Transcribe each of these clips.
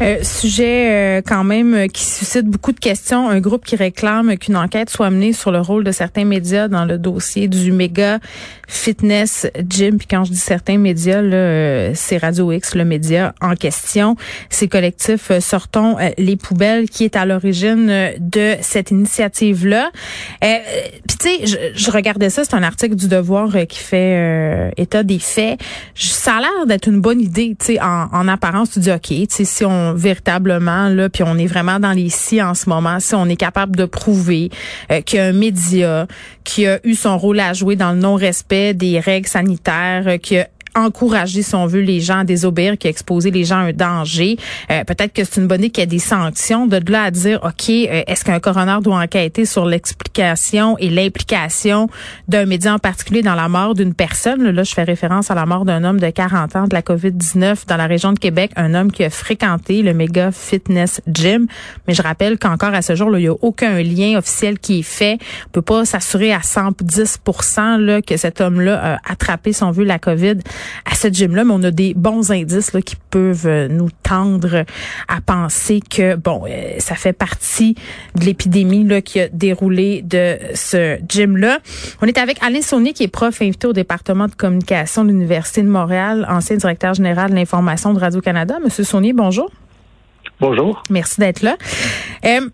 Euh, sujet euh, quand même euh, qui suscite beaucoup de questions. Un groupe qui réclame qu'une enquête soit menée sur le rôle de certains médias dans le dossier du méga fitness gym. Puis quand je dis certains médias, là, c'est Radio X, le média en question. Ces collectifs Sortons les poubelles qui est à l'origine de cette initiative-là. Puis tu sais, je, je, regardais ça, c'est un article du Devoir qui fait état des faits. Ça a l'air d'être une bonne idée, tu sais, en, en apparence, tu dis, OK, tu sais, si on véritablement là, puis on est vraiment dans les si en ce moment, si on est capable de prouver euh, qu'il y a un média qui a eu son rôle à jouer dans le non-respect des règles sanitaires, euh, qui a encourager, si on veut, les gens à désobéir, qui a exposé les gens à un danger. Euh, peut-être que c'est une bonne idée qu'il y ait des sanctions. De là à dire, OK, euh, est-ce qu'un coroner doit enquêter sur l'explication et l'implication d'un média en particulier dans la mort d'une personne? Là, je fais référence à la mort d'un homme de 40 ans de la COVID-19 dans la région de Québec, un homme qui a fréquenté le méga fitness gym. Mais je rappelle qu'encore à ce jour, là, il n'y a aucun lien officiel qui est fait. On peut pas s'assurer à 110% là, que cet homme-là a attrapé, son on la COVID à ce gym-là, mais on a des bons indices là, qui peuvent euh, nous tendre à penser que bon, euh, ça fait partie de l'épidémie là qui a déroulé de ce gym-là. On est avec Alain Saunier, qui est prof invité au département de communication de l'Université de Montréal, ancien directeur général de l'information de Radio-Canada. Monsieur Saunier, bonjour. Bonjour. Merci d'être là. Euh,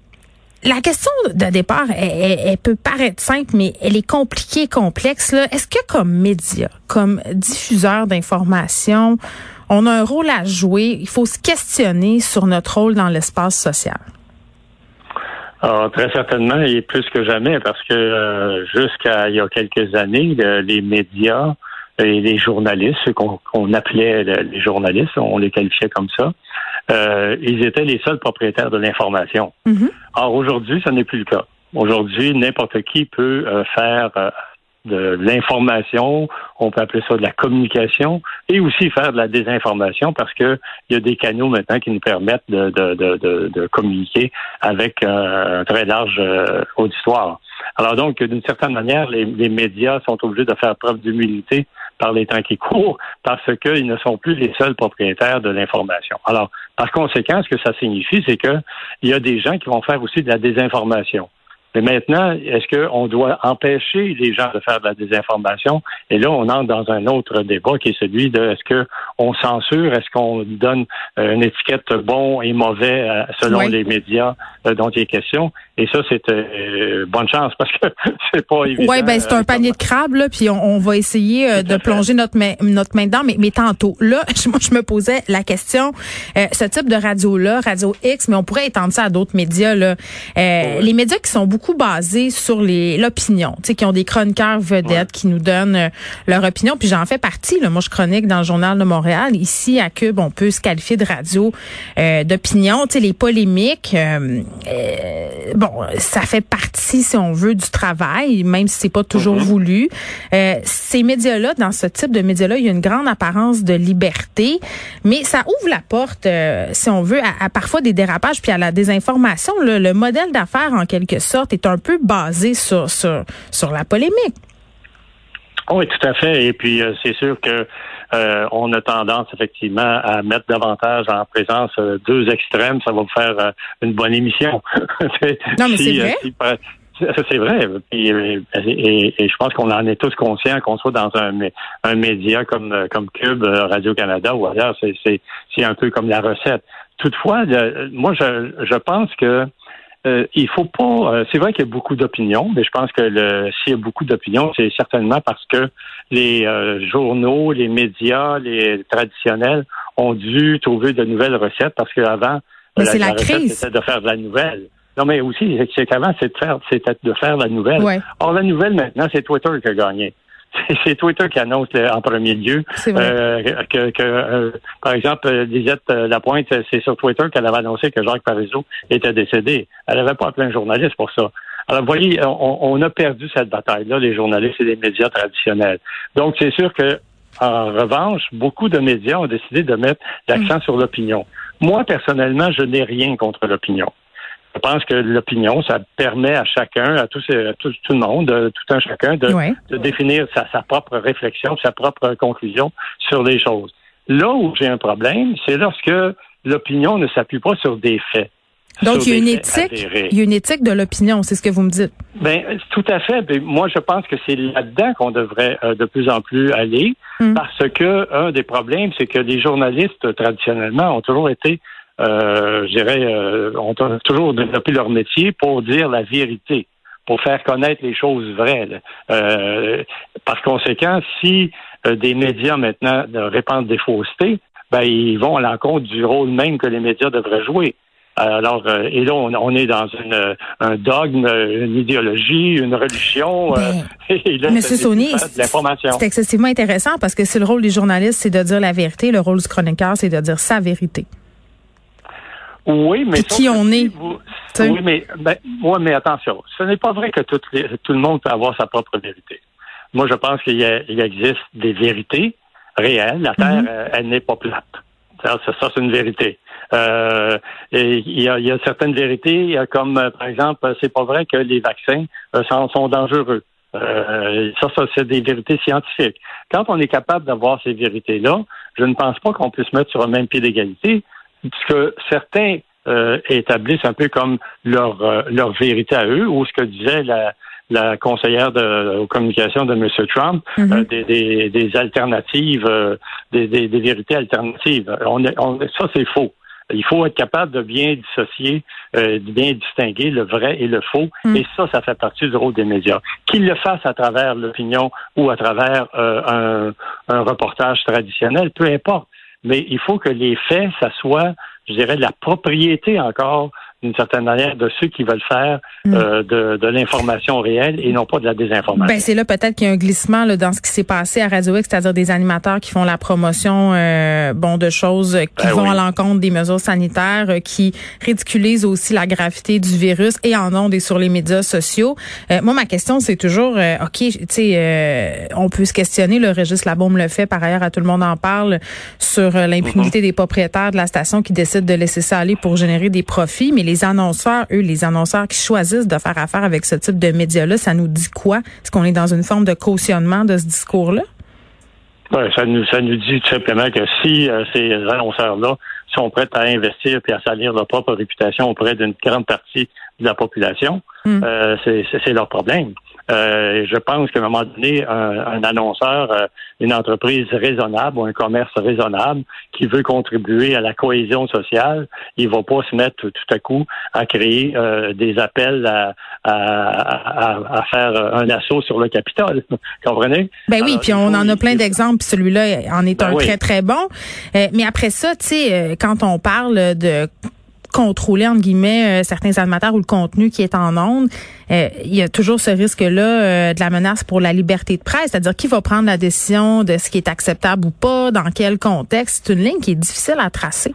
la question de départ, elle, peut paraître simple, mais elle est compliquée, complexe. Est-ce que comme média, comme diffuseur d'informations, on a un rôle à jouer? Il faut se questionner sur notre rôle dans l'espace social. Alors, très certainement, et plus que jamais, parce que euh, jusqu'à il y a quelques années, les médias et les journalistes, qu'on appelait les journalistes, on les qualifiait comme ça, euh, ils étaient les seuls propriétaires de l'information. Mm-hmm. Or, aujourd'hui, ce n'est plus le cas. Aujourd'hui, n'importe qui peut euh, faire euh, de l'information, on peut appeler ça de la communication, et aussi faire de la désinformation parce que il y a des canaux maintenant qui nous permettent de, de, de, de communiquer avec un très large auditoire. Alors donc, d'une certaine manière, les, les, médias sont obligés de faire preuve d'humilité par les temps qui courent parce qu'ils ne sont plus les seuls propriétaires de l'information. Alors, par conséquent, ce que ça signifie, c'est qu'il y a des gens qui vont faire aussi de la désinformation. Mais maintenant, est-ce qu'on doit empêcher les gens de faire de la désinformation? Et là, on entre dans un autre débat qui est celui de est-ce qu'on censure, est-ce qu'on donne euh, une étiquette bon et mauvais euh, selon les médias euh, dont il est question? Et ça, c'est bonne chance parce que c'est pas évident. Oui, ben c'est un panier de crabes, là, puis on, va essayer de plonger notre main, notre main dedans. Mais, mais tantôt, là, moi, je me posais la question, ce type de radio-là, Radio X, mais on pourrait étendre ça à d'autres médias, là. Les médias qui sont beaucoup beaucoup basé sur les l'opinion, tu sais, qui ont des chroniqueurs vedettes qui nous donnent euh, leur opinion. Puis j'en fais partie. Là. Moi, je chronique dans le journal de Montréal. Ici, à Cube, on peut se qualifier de radio euh, d'opinion. Tu sais, les polémiques, euh, bon, ça fait partie, si on veut, du travail, même si c'est pas toujours mm-hmm. voulu. ces médias-là, dans ce type de médias-là, il y a une grande apparence de liberté, mais ça ouvre la porte, si on veut, à, parfois des dérapages puis à la désinformation. le modèle d'affaires, en quelque sorte, est un peu basé sur, sur, la polémique. Oui, tout à fait. Et puis, euh, c'est sûr que euh, on a tendance effectivement à mettre davantage en présence euh, deux extrêmes. Ça va vous faire une bonne émission. non, mais c'est vrai. c'est vrai. Et, je pense qu'on en est tous conscients qu'on soit dans un, un média comme, comme Cube, Radio-Canada ou ailleurs. C'est un peu comme la recette. Toutefois, moi, je, je pense que euh, il faut pas. Euh, c'est vrai qu'il y a beaucoup d'opinions, mais je pense que s'il y a beaucoup d'opinions, c'est certainement parce que les euh, journaux, les médias, les traditionnels ont dû trouver de nouvelles recettes parce qu'avant, la, la, crise. c'était de faire de la nouvelle. Non, mais aussi, c'est qu'avant, c'était de faire, c'était de faire la nouvelle. Ouais. Or, la nouvelle, maintenant, c'est Twitter qui a gagné. C'est Twitter qui annonce en premier lieu euh, que, que euh, par exemple, Lisette Lapointe, c'est sur Twitter qu'elle avait annoncé que Jacques Parizeau était décédé. Elle n'avait pas appelé un journaliste pour ça. Alors, vous voyez, on, on a perdu cette bataille-là, les journalistes et les médias traditionnels. Donc, c'est sûr que, en revanche, beaucoup de médias ont décidé de mettre l'accent sur l'opinion. Moi, personnellement, je n'ai rien contre l'opinion. Je pense que l'opinion, ça permet à chacun, à, tous, à tout, tout, le monde, tout un chacun, de, Ouais. de définir sa, sa propre réflexion, sa propre conclusion sur les choses. Là où j'ai un problème, c'est lorsque l'opinion ne s'appuie pas sur des faits. Donc, il y a une éthique, il y a une éthique de l'opinion, c'est ce que vous me dites. Ben, tout à fait. Ben, moi, je pense que c'est là-dedans qu'on devrait euh, de plus en plus aller, Mm. parce que un des problèmes, c'est que les journalistes traditionnellement ont toujours été, je dirais, euh, ont toujours développé leur métier pour dire la vérité, pour faire connaître les choses vraies. Euh, par conséquent, si euh, des médias maintenant euh, répandent des faussetés, ben ils vont à l'encontre du rôle même que les médias devraient jouer. Alors, euh, et là, on, on est dans une, euh, un dogme, une idéologie, une religion. euh, et là, Monsieur l'information. c'est excessivement intéressant parce que si le rôle des journalistes, c'est de dire la vérité, le rôle du chroniqueur, c'est de dire sa vérité. Oui, mais qui on est, vous- oui, mais ben, ouais, mais attention, ce n'est pas vrai que tout, les- tout le monde peut avoir sa propre vérité. Moi, je pense qu'il existe des vérités réelles. La Terre, Mhm. euh, elle n'est pas plate. Ça, c'est une vérité. Euh, et il y, a, il y a certaines vérités, comme euh, par exemple, c'est pas vrai que les vaccins euh, sont, sont dangereux. Euh, ça, ça c'est des vérités scientifiques. Quand on est capable d'avoir ces vérités-là, je ne pense pas qu'on puisse mettre sur un même pied d'égalité, puisque certains euh, établissent un peu comme leur euh, leur vérité à eux, ou ce que disait la, la conseillère de, aux communications de M. Trump, euh, des, des, des alternatives, euh, des, des, des vérités alternatives. On, est- on, ça, c'est faux. Il faut être capable de bien dissocier, euh, de bien distinguer le vrai et le faux. Mm. Et ça, ça fait partie du rôle des médias. Qu'ils le fassent à travers l'opinion ou à travers euh, un, un reportage traditionnel, peu importe. Mais il faut que les faits, ça soit, je dirais, de la propriété encore d'une certaine manière de ceux qui veulent faire Mm. euh, de, de l'information réelle et non pas de la désinformation. Ben c'est là peut-être qu'il y a un glissement là, dans ce qui s'est passé à Radio X, c'est-à-dire des animateurs qui font la promotion euh, bon de choses qui Ben vont oui. à l'encontre des mesures sanitaires, euh, qui ridiculisent aussi la gravité du virus et en ondes et sur les médias sociaux. Euh, moi ma question c'est toujours euh, OK, tu sais euh, on peut se questionner le Régis Labaume le fait par ailleurs à tout le monde en parle sur l'impunité des propriétaires de la station qui décident de laisser ça aller pour générer des profits, mais les annonceurs eux les annonceurs qui choisissent de faire affaire avec ce type de médias-là, ça nous dit quoi? Est-ce qu'on est dans une forme de cautionnement de ce discours-là? Ouais, ça nous ça nous dit tout simplement que si euh, ces annonceurs-là sont prêts à investir et à salir leur propre réputation auprès d'une grande partie de la population, Mm. euh, c'est leur problème. Euh, je pense qu'à un moment donné, un, un annonceur, euh, une entreprise raisonnable ou un commerce raisonnable qui veut contribuer à la cohésion sociale, il va pas se mettre tout, à coup à créer euh, des appels à, à, à- à faire un assaut sur le Capitole. Comprenez? Ben oui, Alors, puis on en a plein d'exemples, celui-là en est Ben un oui. très, très bon. Euh, mais après ça, tu sais, euh, quand on parle de contrôler, entre guillemets, euh, certains animateurs ou le contenu qui est en ondes, euh, il y a toujours ce risque-là euh, de la menace pour la liberté de presse, c'est-à-dire qui va prendre la décision de ce qui est acceptable ou pas, dans quel contexte. C'est une ligne qui est difficile à tracer.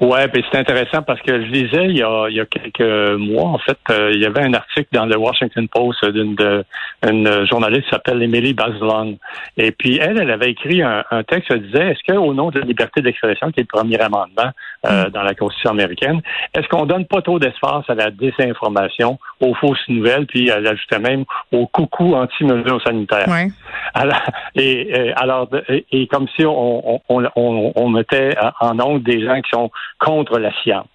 Ouais, puis c'est intéressant parce que je lisais il y a, il y a quelques mois, en fait, euh, il y avait un article dans le Washington Post d'une une journaliste qui s'appelle Emily Bazelon. Et puis elle, elle avait écrit un, un texte qui disait est-ce qu'au nom de la liberté d'expression, qui est le premier amendement euh, dans la Constitution américaine, est-ce qu'on donne pas trop d'espace à la désinformation, aux fausses nouvelles, puis elle ajoutait même au coucou anti-mesures sanitaires? Ouais. Alors, et, et, alors, et, et comme si on, on, on, on- on mettait en onde des gens qui sont contre la science.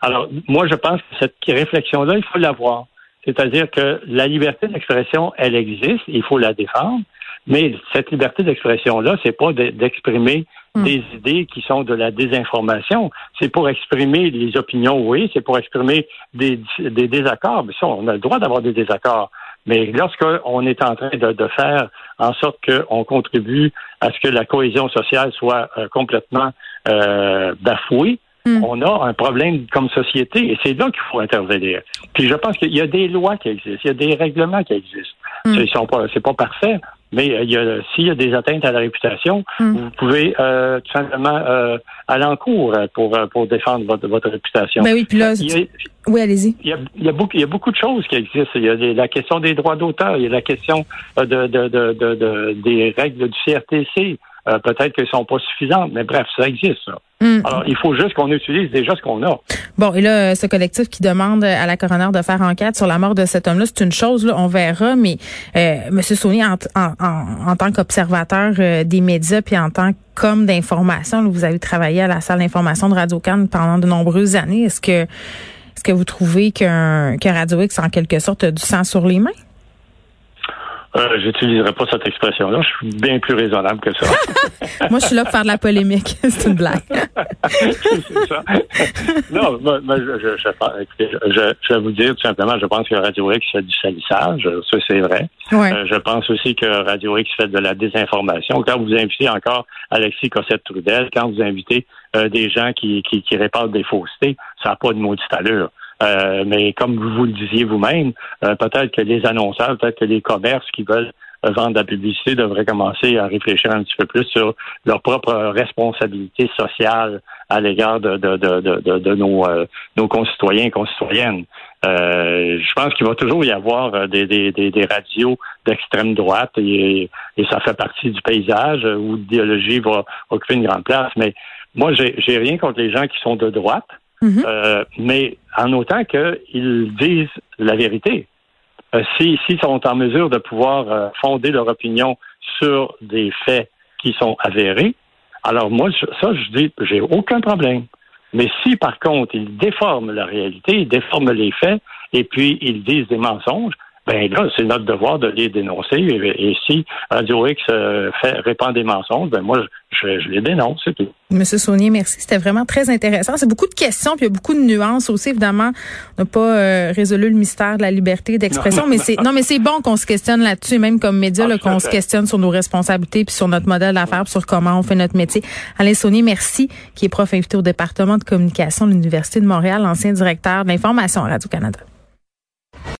Alors, moi, je pense que cette réflexion-là, il faut l'avoir. C'est-à-dire que la liberté d'expression, elle existe, il faut la défendre, mais cette liberté d'expression-là, c'est pas de- d'exprimer Mm. des idées qui sont de la désinformation. C'est pour exprimer les opinions, oui, c'est pour exprimer des, des désaccords. Mais ça, on a le droit d'avoir des désaccords. Mais lorsqu'on est en train de, faire en sorte qu'on contribue à ce que la cohésion sociale soit euh, complètement euh, bafouée, hmm. on a un problème comme société et c'est là qu'il faut intervenir. Puis je pense qu'il y a des lois qui existent, il y a des règlements qui existent. Mm. Ils sont pas, c'est pas parfait, mais euh, il s'il y a des atteintes à la réputation, mm. vous pouvez euh, tout simplement euh, aller en cours pour pour défendre votre, votre réputation. Ben oui, puis là, oui, allez-y. Il y, a, il, y a beaucoup, il y a beaucoup de choses qui existent. Il y a la question des droits d'auteur, il y a la question de, de, de, de des règles du CRTC. Euh, peut-être qu'elles sont pas suffisantes, mais bref, ça existe, ça. Hmm. Alors, il faut juste qu'on utilise déjà ce qu'on a. Bon, et là, ce collectif qui demande à la coroner de faire enquête sur la mort de cet homme-là, c'est une chose, là, on verra, mais euh, M. Saunier, en, en, tant qu'observateur euh, des médias, puis en tant qu'homme d'information, vous avez travaillé à la salle d'information de Radio-Can pendant de nombreuses années. Est-ce que est-ce que vous trouvez qu'un que Radio X, en quelque sorte, a du sang sur les mains? Euh, J'utiliserai pas cette expression-là. Je suis bien plus raisonnable que ça. moi, je suis là pour faire de la polémique. C'est une blague. c'est ça. Non, moi, je, je, je, je, vais vous dire tout simplement, je pense que Radio X fait du salissage. Ça, c'est vrai. Euh, je pense aussi que Radio X fait de la désinformation. Quand vous invitez encore Alexis Cossette-Trudel, quand vous invitez euh, des gens qui, qui, qui répandent des faussetés, ça n'a pas de maudite allure. Euh, mais comme vous le disiez vous-même, euh, peut-être que les annonceurs, peut-être que les commerces qui veulent euh, vendre de la publicité devraient commencer à réfléchir un petit peu plus sur leur propre responsabilité sociale à l'égard de, de, de, de, nos, nos concitoyens et concitoyennes. je pense qu'il va toujours y avoir des, des, des, radios d'extrême droite et, et, ça fait partie du paysage où l'idéologie va occuper une grande place. Mais moi, j'ai rien contre les gens qui sont de droite. Mhm. Euh, mais en autant qu'ils disent la vérité. Euh, S'ils sont en mesure de pouvoir euh, fonder leur opinion sur des faits qui sont avérés, alors moi, ça, je dis, j'ai aucun problème. Mais si, par contre, ils déforment la réalité, ils déforment les faits, et puis ils disent des mensonges, ben là, c'est notre devoir de les dénoncer. Et, si Radio X euh, fait, répand des mensonges, ben moi, je, les dénonce, c'est tout. Monsieur Saunier, merci. C'était vraiment très intéressant. C'est beaucoup de questions, puis il y a beaucoup de nuances aussi. Évidemment, on n'a pas euh, résolu le mystère de la liberté d'expression, mais c'est non, mais c'est bon qu'on se questionne là-dessus, même comme média, ah, qu'on se questionne sur nos responsabilités, puis sur notre modèle d'affaires, puis sur comment on fait notre métier. Alain Saunier, merci, qui est prof invité au département de communication de l'Université de Montréal, ancien directeur de l'information à Radio-Canada.